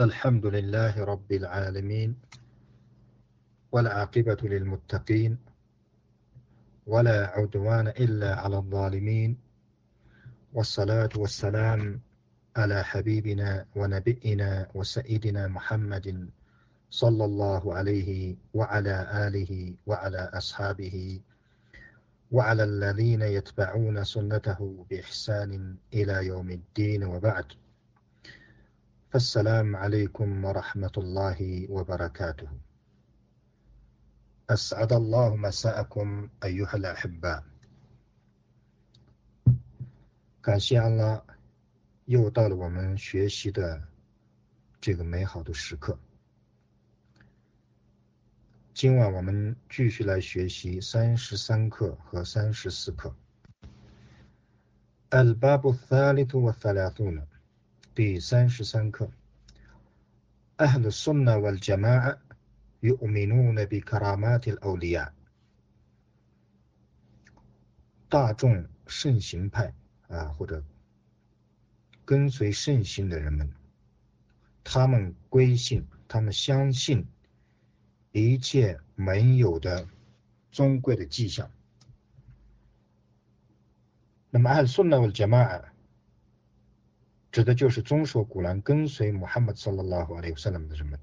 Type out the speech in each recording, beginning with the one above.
الحمد لله رب العالمين والعاقبة للمتقين ولا عدوان إلا على الظالمين والصلاة والسلام على حبيبنا ونبينا وسيدنا محمد صلى الله عليه وعلى آله وعلى أصحابه وعلى الذين يتبعون سنته بإحسان إلى يوم الدين وبعد. السلام عليكم ورحمة الله وبركاته أسعد الله مساءكم أيها الأحباء 感谢安拉，又到了我们学习的这个美好的时刻。今晚我们继续来学习三十三课和三十四课。الباب الثالث والثلاثون 第三十三课，أهل السنة والجماعة يؤمنون بكرامات الأولياء。大众圣行派啊，或者跟随圣行的人们，他们归信，他们相信一切没有的尊贵的迹象。那么，أهل السنة والجماعة 指的就是遵守古兰、跟随穆罕默德·拉拉胡·阿里·萨拉姆的人们，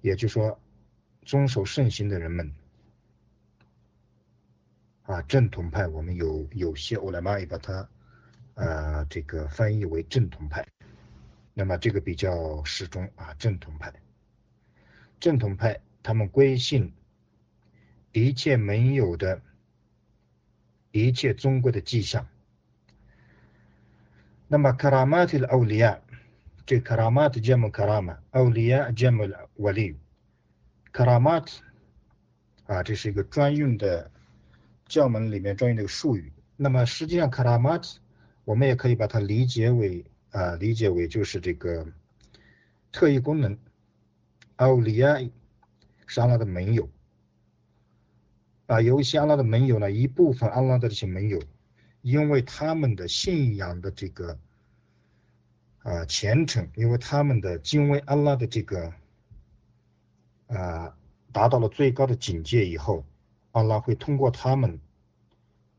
也就是说，遵守圣行的人们啊，正统派。我们有有些欧莱玛也把它啊这个翻译为正统派，那么这个比较适中啊，正统派。正统派他们归信一切没有的一切尊贵的迹象。那么卡拉玛特的奥利亚，这卡拉玛特叫么卡拉玛，奥利亚叫么瓦利。卡拉玛特啊，这是一个专用的教门里面专用的术语。那么实际上卡拉玛特，我们也可以把它理解为啊，理解为就是这个特异功能。奥利亚是阿拉的盟友啊，有一些阿拉的盟友呢，一部分阿拉的这些盟友。因为他们的信仰的这个啊虔诚，因为他们的敬畏安拉的这个啊达到了最高的境界以后，安拉会通过他们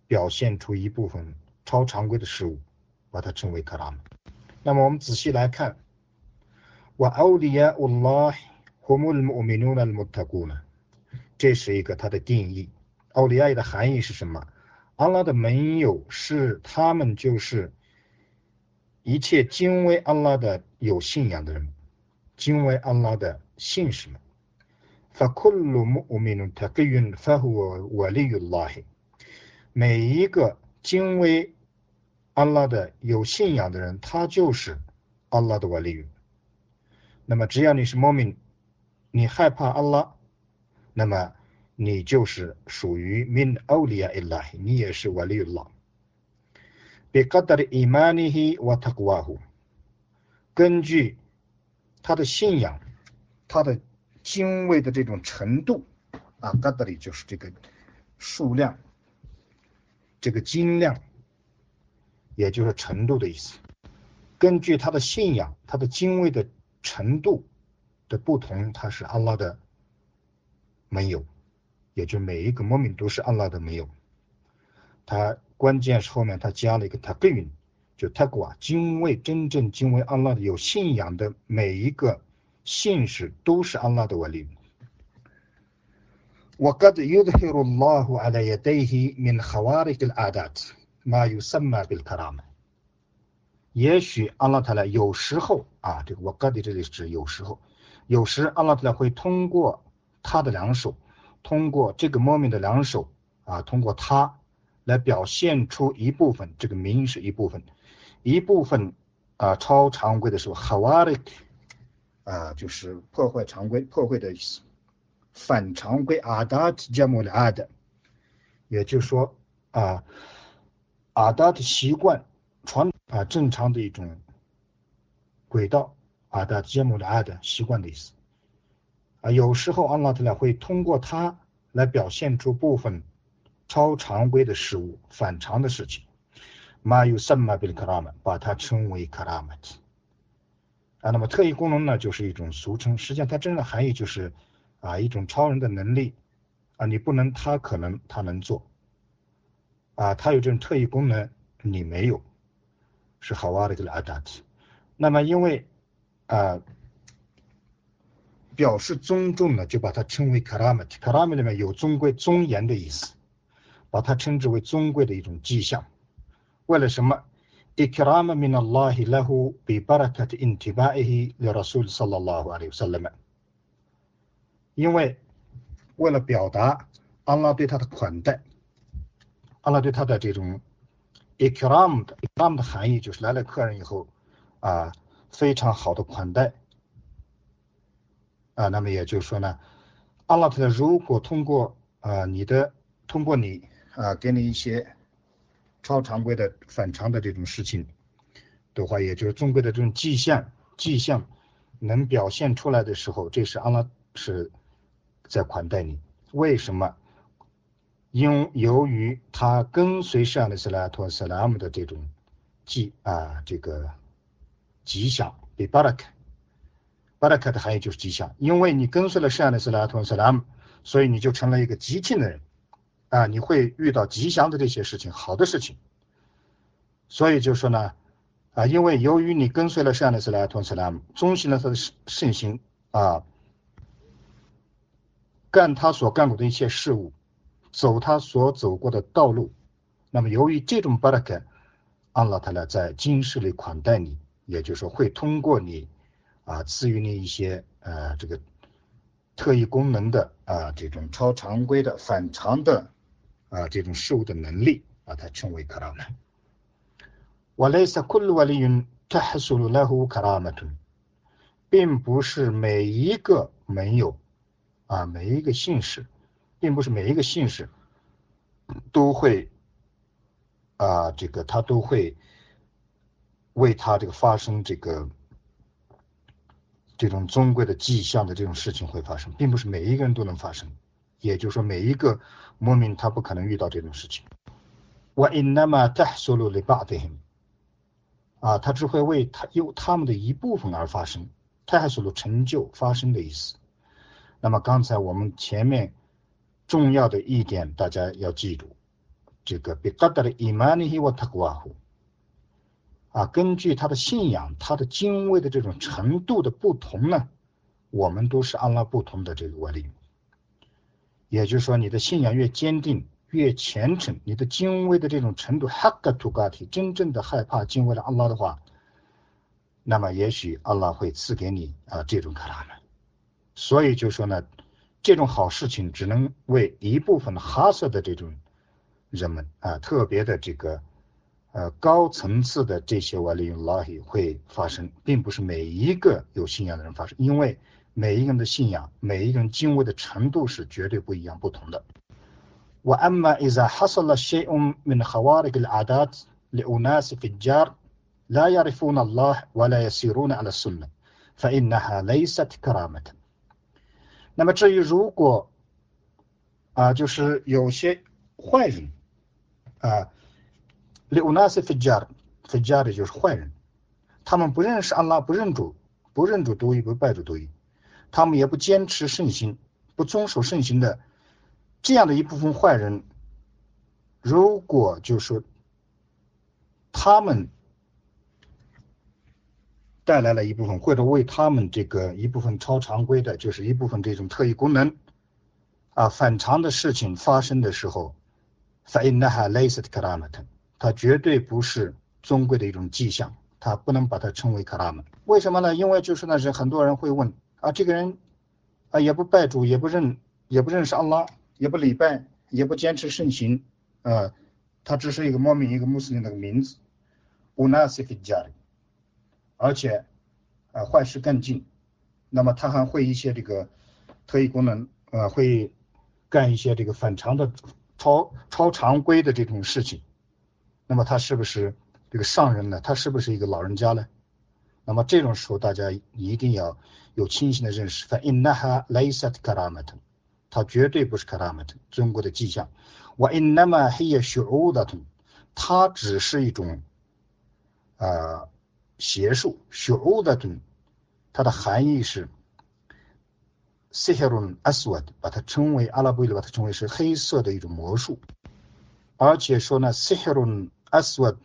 表现出一部分超常规的事物，把它称为克拉姆。那么我们仔细来看，瓦奥利亚乌拉胡穆尔穆米努纳穆特古呢，这是一个它的定义。奥利亚的含义是什么？安拉的盟友是他们，就是一切敬畏安拉的有信仰的人，敬畏安拉的信士们。每一个敬畏安拉的有信仰的人，他就是安拉的瓦利。那么，只要你是莫名，你害怕安拉，那么。你就是属于 min awliya illah，你也是 waliullah。بقدر إيمانه وتقواه，根据他的信仰，他的敬畏的这种程度啊，qadri 就是这个数量，这个精量，也就是程度的意思。根据他的信仰，他的敬畏的程度的不同，他是阿拉的盟友。也就每一个莫名都是安拉的没有，他 关键是后面他加了一个他更云，就他寡敬畏真正敬畏安拉的有信仰的每一个信士都是安拉的瓦利。وقد يظهر الله على يديه من خوارق العادات ما يسمى بالكرامة。也许安拉他来有时候啊，这个我哥的这里是指有时候，有时安拉他来会通过他的两手。通过这个 moment 的两手啊，通过它 来表现出一部分，这个名是一部分，一部分啊超常规的时候 h a w a r i k 啊就是破坏常规、破坏的意思，反常规 adat j a m u l a d 也就是说啊 adat 习惯传啊正常的一种轨道 adat j a m u l a d 习惯的意思。啊，有时候阿拉特呢会通过它来表现出部分超常规的事物、反常的事情。马有什么比卡拉曼，把它称为 karamat。啊，那么特异功能呢，就是一种俗称，实际上它真正的含义就是啊一种超人的能力啊，你不能，他可能他能做啊，他有这种特异功能，你没有，是好挖的一个阿达提。那么因为啊表示尊重呢，就把它称为 karamat。karamat 里面有尊贵、尊严的意思，把它称之为尊贵的一种迹象。为了什么？إكرام من الله له ببركة انتباهه لرسول صلى الله عليه وسلم 因为为了表达安拉对他的款待，安拉对他的这种 ikram 的 ikram 的含义就是来了客人以后啊非常好的款待啊，那么也就是说呢，安拉他如果通过啊你的通过你 啊给你一些超常规的反常的这种事情的话，也就是中规的这种迹象，迹象能表现出来的时候，这是阿拉是在款待你。为什么？因由于他跟随上的斯拉托斯拉姆的这种迹啊，这个吉祥，比巴拉克，巴拉克的含义就是吉祥。因为你跟随了上的斯拉托斯拉姆，所以你就成了一个吉庆的人。啊，你会遇到吉祥的这些事情，好的事情。所以就说呢，啊，因为由于你跟随了善的斯莱托斯拉姆，遵循了他的圣行啊，干他所干过的一切事物，走他所走过的道路，那么由于这种巴拉克，安拉他呢在今世里款待你，也就是说会通过你啊赐予你一些呃这个特异功能的啊这种超常规的反常的。啊，这种事物的能力把，它称为卡拉曼。瓦莱萨库鲁瓦利云塔哈苏鲁拉胡卡拉曼图，并不是每一个没有啊，每一个姓氏，并不是每一个姓氏都会啊，这个他都会为他这个发生这个这种尊贵的迹象的这种事情会发生，并不是每一个人都能发生。也就是说，每一个牧民他不可能遇到这种事情。我 inama tahsulu li ba'dihim，啊，他只会为他有他们的一部分而发生。tahsulu 成就发生的意思。那么刚才我们前面重要的一点，大家要记住，这个 biqadr imanihi wa taqwahu，啊，根据他的信仰，他的敬畏的这种程度的不同呢，我们都是按拉不同的这个外力。也就是说，你的信仰越坚定、越虔诚，你的敬畏的这种程度，真正的害怕、敬畏了阿拉的话，那么也许阿拉会赐给你啊这种卡拉曼。所以就说呢，这种好事情只能为一部分哈色的这种人们啊，特别的这个呃高层次的这些瓦利用拉希会发生，并不是每一个有信仰的人发生，因为。每一个人的信仰，每一个人敬畏的程度是绝对不一样、不同的。وأما إذا حصل شيء من خوارق العادات لأناس فجار لا يعرفون الله ولا يسيرون على السنة فإنها ليست كرامة。那么至于如果啊，就是有些坏人啊，لأناس فجار，فجار 就是坏人，他们不认识安拉，不认主，不认主独一，不拜主独一。 他们也不坚持圣行，不遵守圣行的这样的一部分坏人，如果就说他们带来了一部分，或者为他们这个一部分超常规的，就是一部分这种特异功能啊反常的事情发生的时候，反映那哈类似的卡拉玛特，它绝对不是尊贵的一种迹象，它不能把它称为卡拉玛。为什么呢？因为就是那是很多人会问。啊，这个人啊，也不拜主，也不认，也不认识阿拉，也不礼拜，也不坚持圣行，啊，他只是一个莫名一个穆斯林的名字，乌纳西菲加里，而且啊坏事干尽，那么他还会一些这个特异功能，啊会干一些这个反常的超超常规的这种事情，那么他是不是这个上人呢？他是不是一个老人家呢？那么这种时候大家一定要。有清醒的认识，反 innaha laysat k a r a m a t 它绝对不是 k a r a m a t 中国的迹象。wa innama hiya shu'udatun 它只是一种呃邪术，学欧的顿，它的含义是 sihirun aswad，把它称为阿拉伯语里把它称为是黑色的一种魔术，而且说呢 sihirun aswad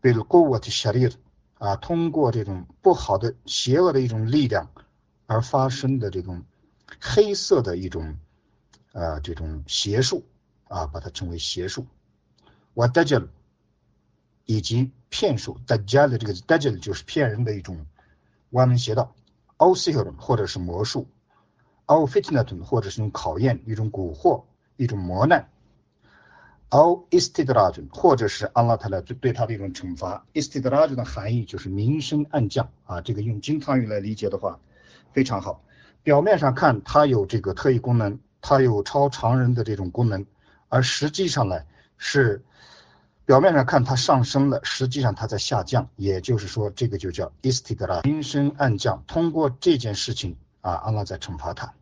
bil q u w a t sharir，啊，通过这种不好的邪恶的一种力量而发生的这种黑色的一种呃这种邪术啊，把它称为邪术。我 d a j a l 以及骗术，dajjal 的这个 d a j a l 就是骗人的一种歪门邪道，or sihr 或者是魔术，or fitnatun 或者是一种考验、一种蛊惑、一种磨难 O istidraj 或者是阿拉塔拉对对他的一种惩罚。istidraj 的含义就是明升暗降啊，这个用金汤语来理解的话非常好。表面上看它有这个特异功能，它有超常人的这种功能，而实际上呢是。表面上看它上升了，实际上它在下降，也就是说这个就叫 istidra，明升暗降。通过这件事情啊，阿拉在惩罚他，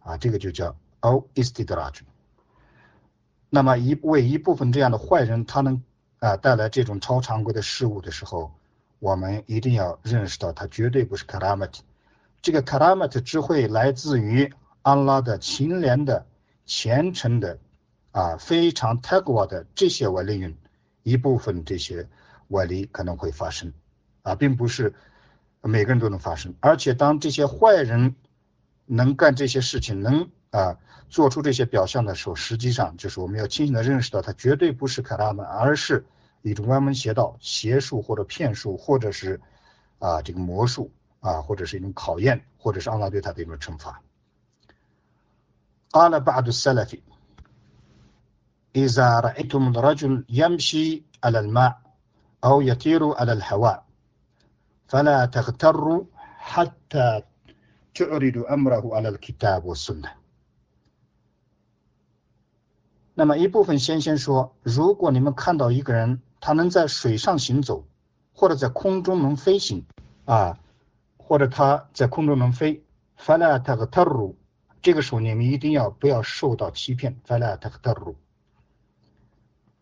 啊，这个就叫 o istidraj。那么一为一部分这样的坏人，他能啊带来这种超常规的事物的时候，我们一定要认识到，他绝对不是 karamat。这个 karamat 只会来自于安拉的勤廉的、虔诚的啊非常 taqwa 的这些外利用。一部分这些外力可能会发生，啊，并不是每个人都能发生。而且当这些坏人能干这些事情，能啊做出这些表象的时候，实际上就是我们要清醒的认识到，他绝对不是卡拉门，而是一种歪门邪道、邪术或者骗术，或者是啊这个魔术啊，或者是一种考验，或者是安拉对他的一种惩罚。阿拉巴杜塞拉菲。إذا رأيتم الرجل يمشي على الماء أو يطير على الهواء فلا تغتروا حتى تعرضوا أمره على الكتاب والسنة 那么一部分先先说，如果你们看到一个人，他能在水上行走，或者在空中能飞行，啊，或者他在空中能飞，فلا تغتروا，这个时候你们一定要不要受到欺骗，فلا تغتروا。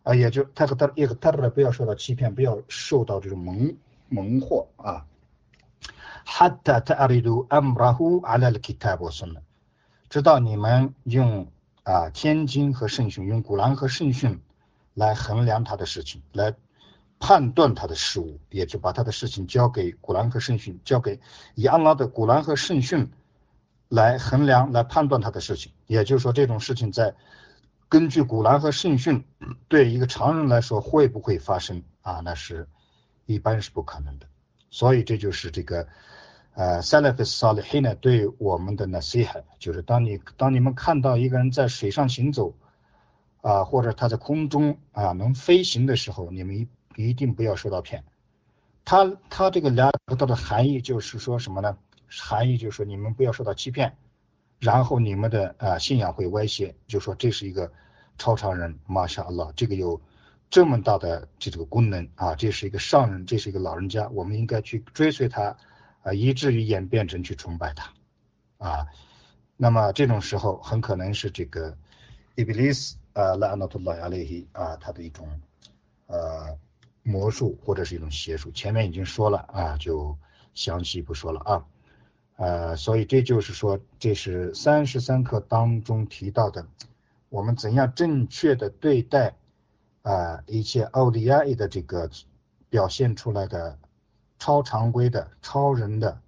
啊，也就他和他一个他的不要受到欺骗，不要受到这种蒙蒙惑啊。حتى تعرضوا أمره على الكتاب والسنة，直到你们用 啊天经和圣训，用古兰和圣训来衡量他的事情，来判断他的事物，也就把他的事情交给古兰和圣训，交给以安拉的古兰和圣训来衡量、来判断他的事情。也就是说，这种事情在。根据古兰和圣训，对一个常人来说会不会发生啊？那是一般是不可能的。所以这就是这个呃，salaf salihin 呢对我们的 nasiha，就是当你当你们看到一个人在水上行走啊，或者他在空中啊能飞行的时候，你们一一定不要受到骗。他他这个两得到的含义就是说什么呢？含义就是说你们不要受到欺骗。然后你们的啊信仰会歪斜，就说这是一个超常人，玛莎阿拉，这个有这么大的这个功能啊，这是一个上人，这是一个老人家，我们应该去追随他啊，以至于演变成去崇拜他啊。那么这种时候很可能是这个伊比利斯啊拉纳图拉亚雷希啊他的一种呃魔术或者是一种邪术，前面已经说了啊，就详细不说了啊。呃，所以这就是说，这是三十三课当中提到的，我们怎样正确的对待啊一切奥利亚的这个表现出来的超常规的、超人的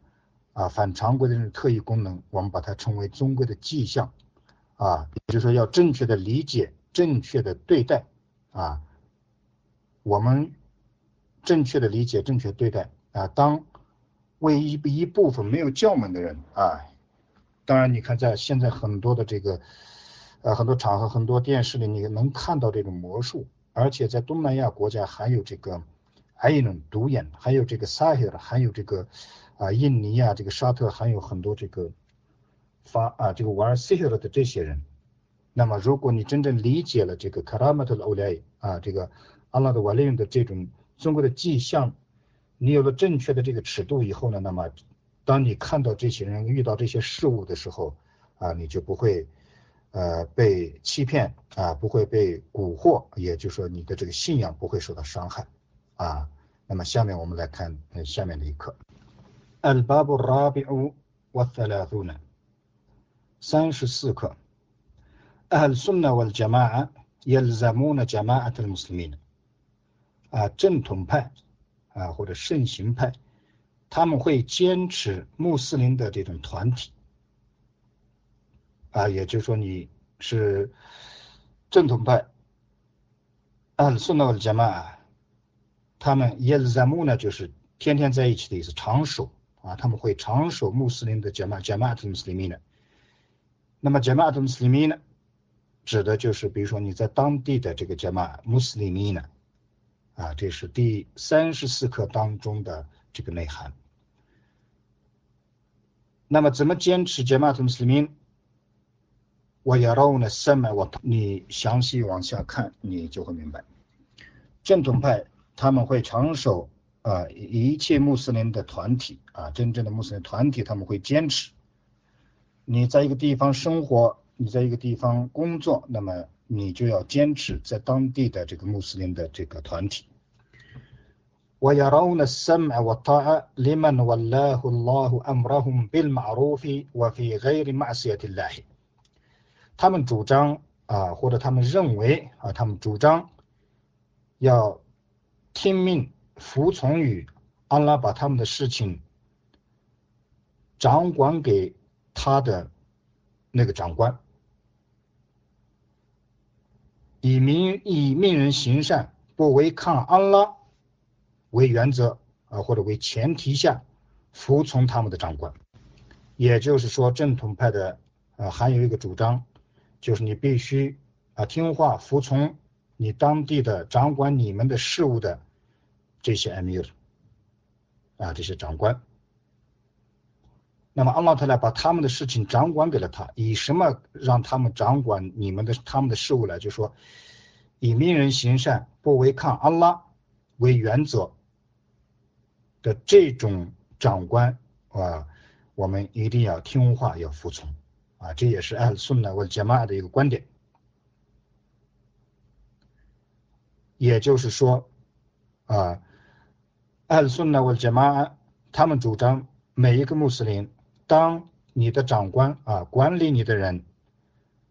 啊反常规的这种特异功能，我们把它称为宗规的迹象啊，也就是说要正确的理解、正确的对待啊，我们正确的理解、正确对待啊，当。为一一部分没有教门的人啊，当然你看在现在很多的这个呃很多场合很多电视里你能看到这种魔术，而且在东南亚国家还有这个还有一种独眼，还有这个沙赫，还有这个啊印尼啊这个沙特还有很多这个发啊这个玩沙赫的这些人，那么如果你真正理解了这个卡拉马特的欧莱啊这个阿拉的瓦利用的这种中国的迹象。你有了正确的这个尺度以后呢，那么当你看到这些人遇到这些事物的时候，啊，你就不会呃被欺骗啊，不会被蛊惑，也就是说你的这个信仰不会受到伤害啊。那么下面我们来看下面的一课。الباب الرابع والثلاثون 三十四课。أهل السنة والجماعة يلزمون جماعة المسلمين 啊，正统派啊或者圣行派，他们会坚持穆斯林的这种团体啊，也就是说你是正统派，أهل السنة والجماعة 他们耶路撒木呢，就是天天在一起的意思，长守啊，他们会常守穆斯林的杰玛杰玛特姆斯林呢。那么杰玛特姆斯林呢，指的就是比如说你在当地的这个杰玛穆斯林呢，啊，这是第三十四课当中的这个内涵。那么怎么坚持杰玛特姆斯林？我要让我的三百，我你详细往下看，你就会明白。正统派他们会长守啊一切穆斯林的团体啊，真正的穆斯林团体他们会坚持。你在一个地方生活，你在一个地方工作，那么。你就要坚持在当地的这个穆斯林的这个团体。ويرون السمع والطاعة لمن والله الله أمرهم بالمعروف وفي غير معصية الله。他们主张啊，或者他们认为啊，他们主张要 听命服从于安拉，把他们的事情掌管给他的那个长官。以命以命人行善，不违抗安拉为原则啊，或者为前提下服从他们的长官。也就是说，正统派的啊，还有一个主张，就是你必须啊听话服从你当地的掌管你们的事务的这些 emir 啊这些长官。那么，阿拉特来把他们的事情掌管给了他，以什么让他们掌管你们的他们的事务呢？就说，以命人行善，不违抗阿拉为原则的这种长官啊，我们一定要听话，要服从啊，这也是艾顺呢或者杰玛的一个观点。也就是说，啊，艾顺呢或杰玛他们主张每一个穆斯林。当你的长官啊管理你的人，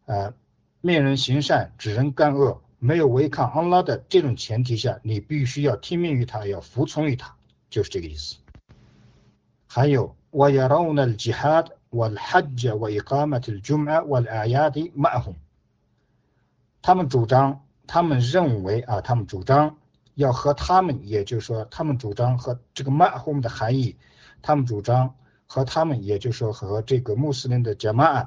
呃，命人行善，指人干恶，没有违抗安拉的这种前提下，你必须要听命于他，要服从于他，就是这个意思。还有，ويرون الجهاد والحج وإقامة الجمعة والأعياد معهم。他们主张， 他们认为啊，他们主张要和他们，也就是说，他们主张和这个 m a h 的含义，他们主张和他们，也就是说和这个穆斯林的 j 马 m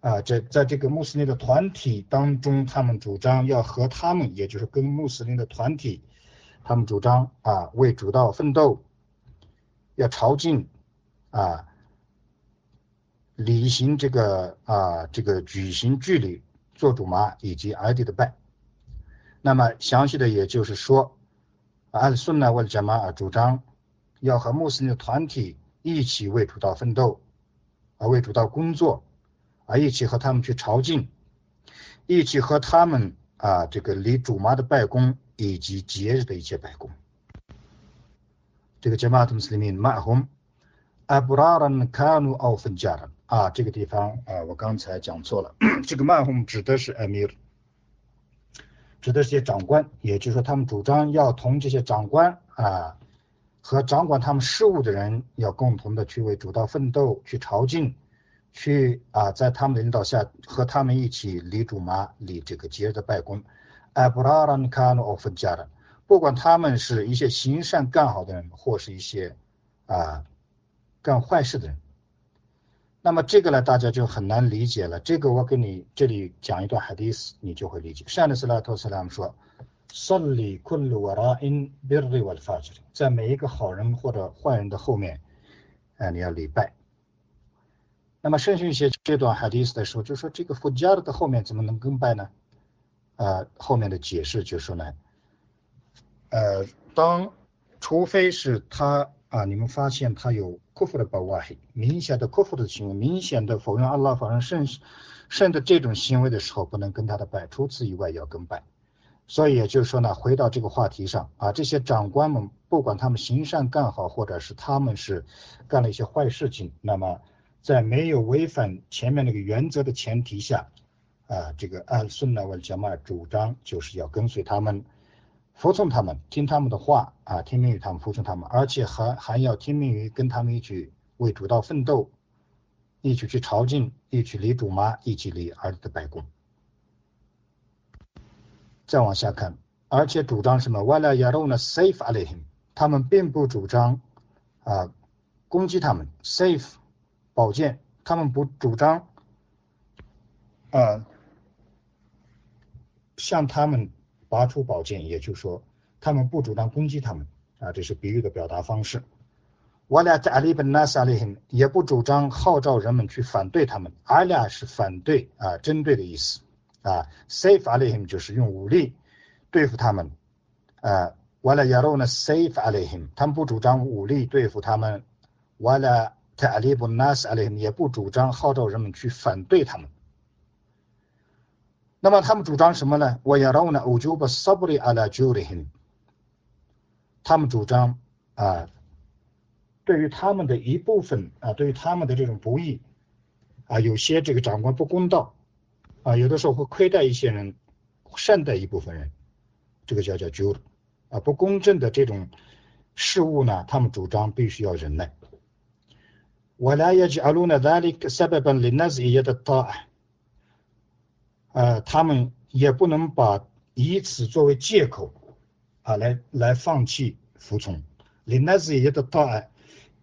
啊，这在这个穆斯林的团体当中，他们主张要和他们，也就是跟穆斯林的团体，他们主张啊为主道奋斗，要朝觐，啊。履行这个啊，这个举行距离做主麻以及 ID 的拜，那么详细的也就是说，阿顺呢为了贾马尔主张要和穆斯林的团体。一起为主道奋斗，啊，为主道工作，啊，一起和他们去朝觐，一起和他们啊，这个离主妈的拜功以及节日的一切拜功。这个 Jamaat Muslimin Ma'hum Abraran Kanu a f j a r 啊，这个地方啊，我刚才讲错了，这个马洪指的是 Amir，指的是些长官，也就是说他们主张要同这些长官啊。和掌管他们事务的人要共同的去为主道奋斗，去朝觐，去啊，在他们的领导下和他们一起立主麻立这个节日的拜功。艾布拉兰卡诺奥芬加的，不管他们是一些行善干好的人，或是一些啊干坏事的人，那么这个呢，大家就很难理解了。这个我给你这里讲一段 hadith，你就会理解。善的斯拉托斯拉姆说：“Sulli kullu wa ra'in birri wa fajr，在每一个好人或者坏人的后面，啊、你要礼拜。”那么圣训写这段 hadith 的时候，就说这个 fajr 的后面怎么能更拜呢？呃，后面的解释就说呢，呃，当除非是他啊、你们发现他有库夫的巴瓦黑，明显的库夫的行为，明显的否认阿拉，否认圣甚至这种行为的时候不能跟他的拜，除此以外要跟拜。所以也就是说呢，回到这个话题上啊，这些长官们不管他们行善干好，或者是他们是干了一些坏事情，那么在没有违反前面那个原则的前提下，啊，这个按顺纳文讲嘛，主张就是要跟随他们，服从他们，听他们的话啊，听命于他们，服从他们，而且还还要听命于跟他们一起为主道奋斗，一起去朝觐，一起离主妈，一起离儿子的白宫。再往下看，而且主张什么？为了亚 n a safe a l h i m 他们并不主张啊攻击他们，safe 宝剑，他们不主张啊向他们拔出宝剑，也就是说，他们不主张攻击他们啊，这是比喻的表达方式。为了 alib nas alehim，也不主张号召人们去反对他们，alia 是反对啊针对的意思。啊，safe alehim 就是用武力对付他们，啊，完了 yarona safe alehim，他们不主张武力对付他们，完了 ta'libu nas alehim 也不主张号召人们去反对他们。那么他们主张什么呢？我 yarona ujub sabri ala jurihim，他们主张啊，对于他们的一部分啊，对于他们的这种不义啊，有些这个长官不公道。啊，有的时候会亏待一些人，善待一部分人，这个叫叫 j 啊，不公正的这种事物呢，他们主张必须要忍耐。ولا يجعلون ذلك سببا لنزع يد الطاعة。 呃，他们也不能把以此作为借口，啊，来来放弃服从。林奈斯也的到案，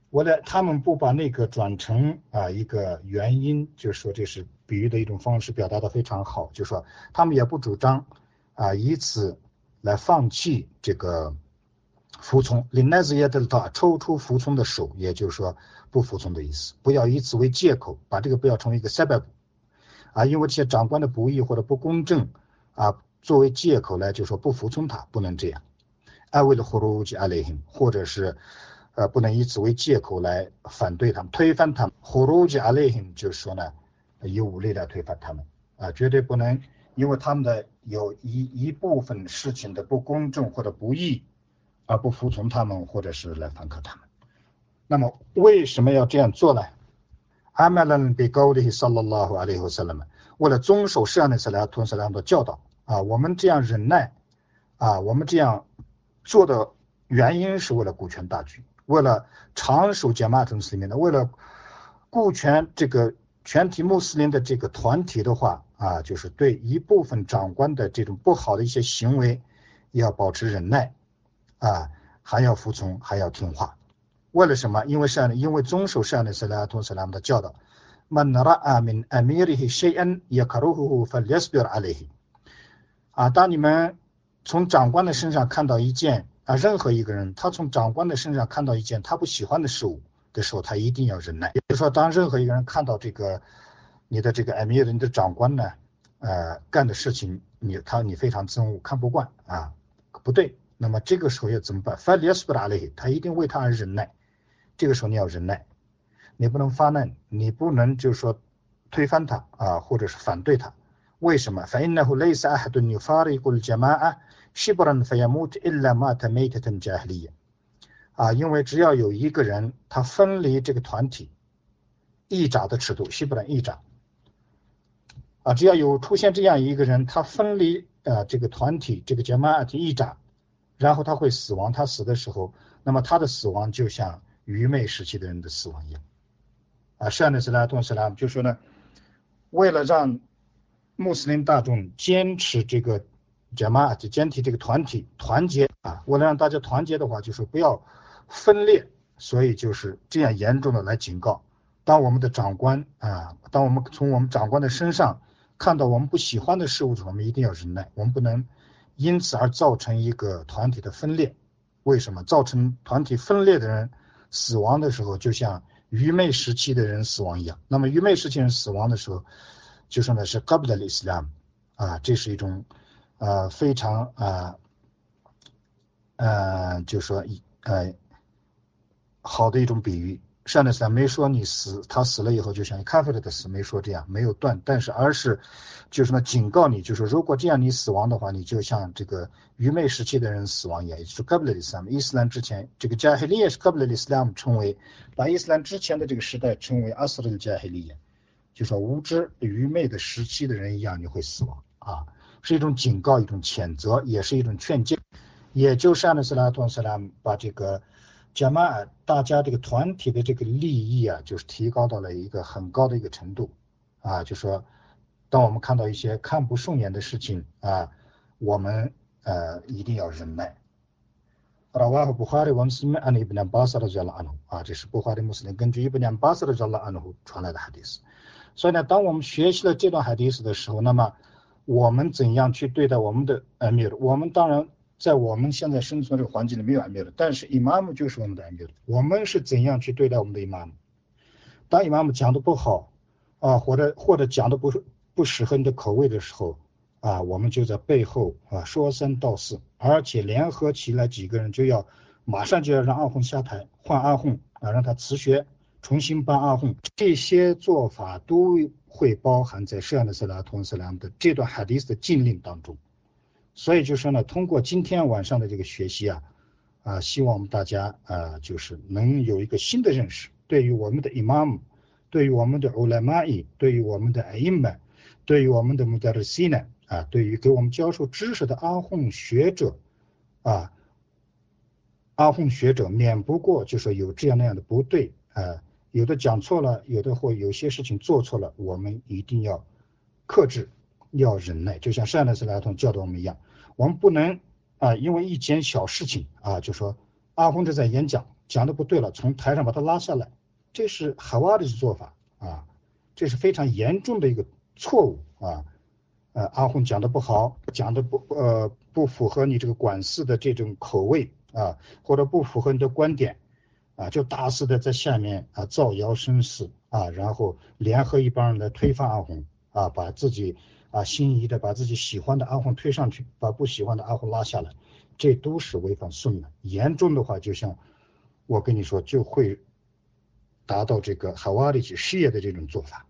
我的他们不把那个转成啊一个原因，就是说这是比喻的一种方式，表达的非常好，就是说他们也不主张啊以此来放弃这个服从。林奈斯也的到抽出服从的手，也就是说不服从的意思，不要以此为借口，把这个不要成为一个 s e b 啊，因为这些长官的不义或者不公正啊，作为借口来就说不服从他，不能这样。艾为了呼噜及阿雷辛，或者是。呃，不能以此为借口来反对他们、推翻他们。呼噜吉阿雷辛就是说呢，以武力来推翻他们啊，绝对不能因为他们的有一一部分事情的不公正或者不义而不服从他们，或者是来反抗他们。那么为什么要这样做呢？阿曼兰比高的萨拉拉和阿里和萨拉们，为了遵守圣安的拉吞萨拉的教导啊，我们这样忍耐啊，我们这样做的原因是为了顾全大局。为了长守杰马穆斯林的，为了顾全这个全体穆斯林的这个团体的话啊，就是对一部分长官的这种不好的一些行为，要保持忍耐啊，还要服从，还要听话。为了什么？因为上，因为遵守上的斯拉图斯拉姆的教导。曼拉阿明阿米里希谢恩也卡鲁呼法列斯比尔阿里啊，当你们从长官的身上看到一件。啊，任何一个人，他从长官的身上看到一件他不喜欢的事物的时候，他一定要忍耐。比如说，当任何一个人看到这个你的这个艾米尔，你的长官呢，呃，干的事情，你他你非常憎恶，看不惯啊，不对，那么这个时候要怎么办？法列斯布达雷，他一定为他而忍耐。这个时候你要忍耐，你不能发难，你不能就是说推翻他啊，或者是反对他。为什么？反因呢？类似阿哈顿纽法的一个杰玛啊。希伯兰费亚穆特伊拉马特梅特登加利啊，因为只要有一个人他分离这个团体一掌的尺度，希伯兰一掌啊，只要有出现这样一个人，他分离呃这个团体这个杰玛尔一掌，然后他会死亡，他死的时候，那么他的死亡就像愚昧时期的人的死亡一样啊。上的是拉顿斯拉就说呢，为了让穆斯林大众坚持这个。杰玛就坚持这个团体团结啊，为了让大家团结的话，就是不要分裂，所以就是这样严重的来警告。当我们的长官啊，当我们从我们长官的身上看到我们不喜欢的事物时，我们一定要忍耐，我们不能因此而造成一个团体的分裂。为什么？造成团体分裂的人死亡的时候，就像愚昧时期的人死亡一样。那么愚昧时期人死亡的时候，就说呢是 Qabla al-Islam 啊，这是一种。呃，非常呃，呃，就说一呃，好的一种比喻上的斯没说你死，他死了以后就像咖啡的死，没说这样，没有断，但是而是就是呢警告你，就是如果这样你死亡的话，你就像这个愚昧时期的人死亡一样，也就是格布勒伊斯兰，伊斯兰之前这个加黑利也是格布勒伊斯兰称为，把伊斯兰之前的这个时代称为阿斯的加黑利耶，就说无知愚昧的时期的人一样，你会死亡啊，是一种警告，一种谴责，也是一种劝诫，也就是安德斯拉托斯拉把这个。加玛大家这个团体的这个利益啊，就是提高到了一个很高的一个程度啊，就说，当我们看到一些看不顺眼的事情啊，我们呃一定要忍耐。拉瓦和布哈的穆斯林按伊布尼巴萨的叫了安胡啊，这是布哈的穆斯林根据伊布尼巴萨的叫了安胡传来的海迪斯。所以呢，当我们学习了这段海迪斯的时候，那么我们怎样去对待我们的阿米尔？我们当然。在我们现在生存这个环境里没有安 m 的，但是伊玛目就是我们的安 m 我们是怎样去对待我们的伊玛目？当伊玛目讲的不好啊，或者或者讲的不不适合你的口味的时候啊，我们就在背后啊说三道四，而且联合起来几个人就要马上就要让阿訇下台，换阿訇啊，让他辞学，重新办阿訇。这些做法都会包含在圣安的斯拉通斯拉的这段海迪斯的禁令当中。所以就说呢，通过今天晚上的这个学习啊，啊，希望我们大家啊，就是能有一个新的认识，对于我们的 imam，对于我们的 ulama，对于我们的 aim，对于我们的 mudarisina 啊，对于给我们教授知识的阿訇学者啊，阿訇学者免不过就说有这样那样的不对啊，有的讲错了，有的或有些事情做错了，我们一定要克制。要忍耐，就像善的斯莱通教导我们一样，我们不能啊，因为一件小事情啊，就说阿訇这在演讲讲的不对了，从台上把他拉下来，这是海瓦的做法啊，这是非常严重的一个错误啊，呃，阿红讲的不好，讲的不呃不符合你这个管事的这种口味啊，或者不符合你的观点啊，就大肆的在下面啊造谣生事啊，然后联合一帮人来推翻阿红啊，把自己。啊，心仪的把自己喜欢的阿訇推上去，把不喜欢的阿訇拉下来，这都是违反顺的。严重的话，就像我跟你说，就会达到这个海瓦里奇事业的这种做法。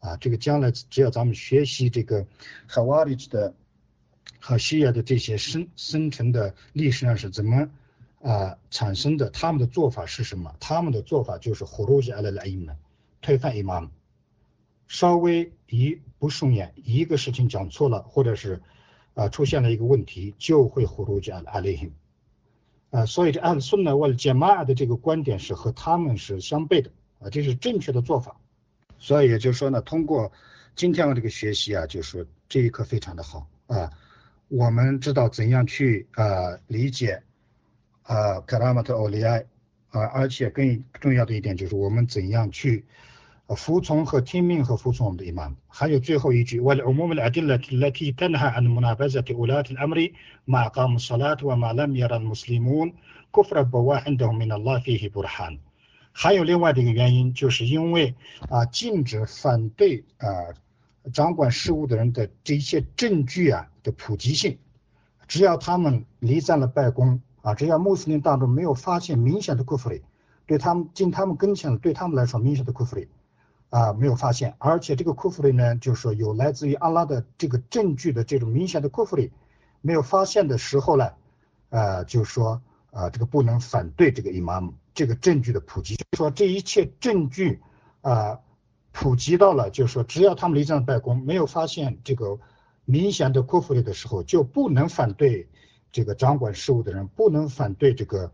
啊，这个将来只要咱们学习这个海瓦里奇的和西亚的这些生生成的历史上是怎么啊产生的，他们的做法是什么？他们的做法就是火路下来的伊们推翻伊玛目。稍微一不顺眼，一个事情讲错了，或者是啊出现了一个问题，就会呼噜讲阿里 hin，啊，所以这按顺呢，我杰玛的这个观点是和他们是相悖的啊，这是正确的做法。所以也就是说呢，通过今天的这个学习啊，就是这一课非常的好啊，我们知道怎样去啊理解啊卡拉马特奥利埃啊，而且更重要的一点就是我们怎样去。服从和听命和服从我们的 imam。还有最后一句，والعموم الأدلة التي تنهى عن منابذة ولاة الأمر ما أقاموا الصلاة وما لم يرى المسلمون كفر بواح عندهم من الله فيه برهان。还有另外的一个原因，就是因为啊，禁止反对啊掌管事务的人的这一切证据啊的普及性，只要他们离散了拜功啊，只要穆斯林当中没有发现明显的 kufr，对他们进他们跟前，对他们来说明显的 kufr。 啊，没有发现，而且这个库弗里呢，就是说有来自于阿拉的这个证据的这种明显的库弗里，没有发现的时候呢，呃，就是说啊，这个不能反对这个伊玛目这个证据的普及，就是说这一切证据啊普及到了，就是说只要他们离这拜功，没有发现这个明显的库弗里的时候，就不能反对这个掌管事务的人，不能反对这个。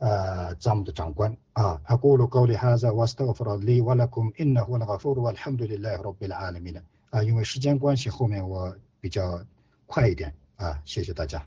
呃，咱们的长官啊，أقول قولي هذا واستغفر لي ولكم إنه هو الغفور والحمد لله رب العالمين 啊，因为时间关系，后面我比较快一点啊，谢谢大家。